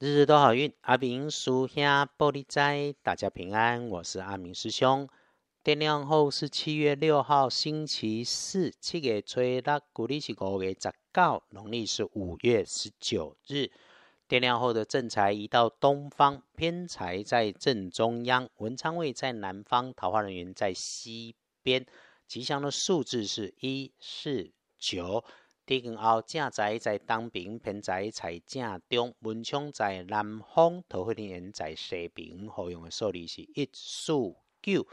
日日都好运，阿明叔兄玻璃斋，大家平安。我是阿明师兄。天亮后是七月六号，星期四。七月初六，古历是五月十九，农历是五月十九日。天亮后的正财移到东方，偏财在正中央，文昌位在南方，桃花人员在西边。吉祥的数字是一四九。地根后正宅在东边，偏宅在正中，文昌在南方，桃花人在西边。好用的数字是一、四、九。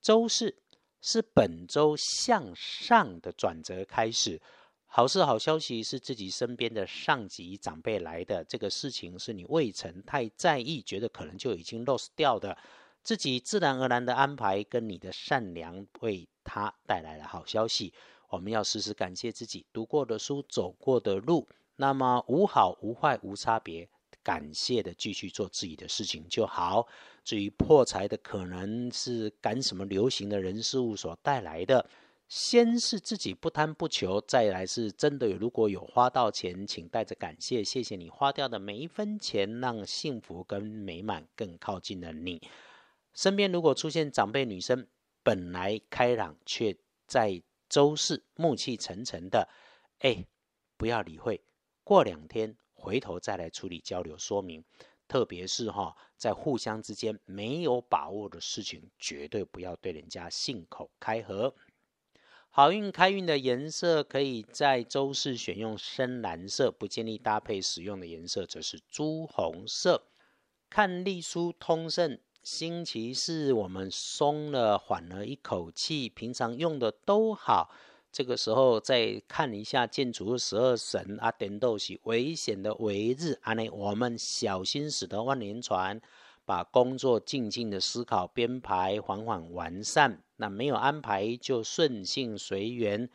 周四是本周向上的转折开始，好事好消息是自己身边的上级长辈来的，这个事情是你未曾太在意，觉得可能就已经 lost 掉的，自己自然而然的安排跟你的善良为他带来了好消息。我们要时时感谢自己读过的书、走过的路，那么无好无坏无差别，感谢的继续做自己的事情就好。至于破财的，可能是赶什么流行的人事物所带来的。先是自己不贪不求，再来是真的如果有花到钱，请带着感谢，谢谢你花掉的每一分钱，让幸福跟美满更靠近了你。身边如果出现长辈女生，本来开朗，却在。周四暮气沉沉的，哎，不要理会，过两天回头再来处理交流说明。特别是哈，在互相之间没有把握的事情，绝对不要对人家信口开河。好运开运的颜色可以在周四选用深蓝色，不建议搭配使用的颜色则是朱红色。看隶书通胜。星期四我们松了缓了一口气，平常用的都好，这个时候再看一下建筑十二神啊，点斗喜危险的为日，安内我们小心驶得万年船，把工作静静的思考编排，缓缓完善。那没有安排就顺性随缘，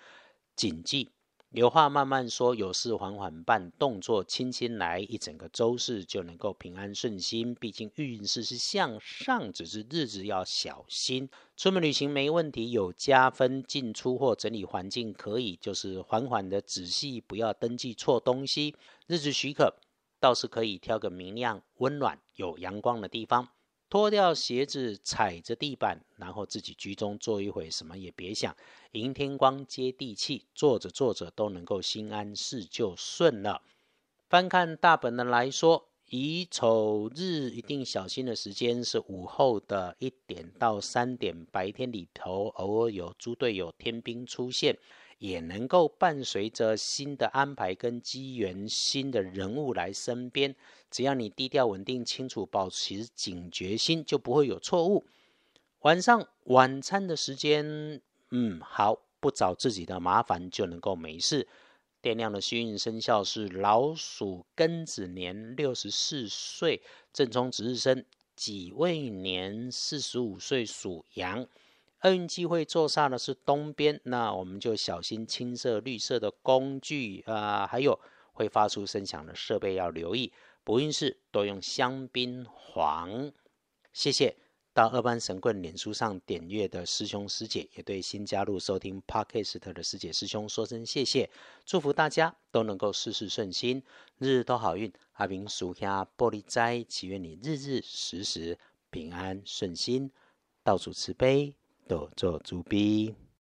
谨记。有话慢慢说，有事缓缓办，动作轻轻来，一整个周四就能够平安顺心。毕竟运势是向上，只是日子要小心。出门旅行没问题，有加分。进出或整理环境可以，就是缓缓的仔细，不要登记错东西。日子许可，倒是可以挑个明亮、温暖、有阳光的地方。脱掉鞋子，踩着地板，然后自己居中坐一会，什么也别想，迎天光，接地气，坐着坐着都能够心安，事就顺了。翻看大本的来说，乙丑日一定小心的时间是午后的一点到三点，白天里头偶尔有猪队友、天兵出现。也能够伴随着新的安排跟机缘，新的人物来身边。只要你低调稳定、清楚，保持警觉心，就不会有错误。晚上晚餐的时间，嗯，好，不找自己的麻烦就能够没事。电量的幸运生肖是老鼠，庚子年六十四岁，正冲值日生，己未年四十五岁属羊。厄运机会坐煞的是东边，那我们就小心青色、绿色的工具啊，还有会发出声响的设备要留意。不运势多用香槟黄。谢谢到二班神棍脸书上点阅的师兄师姐，也对新加入收听 Podcast 的师姐师兄说声谢谢，祝福大家都能够事事顺心，日日都好运。阿明属下玻璃斋，祈愿你日日时时平安顺心，到处慈悲。多做主笔。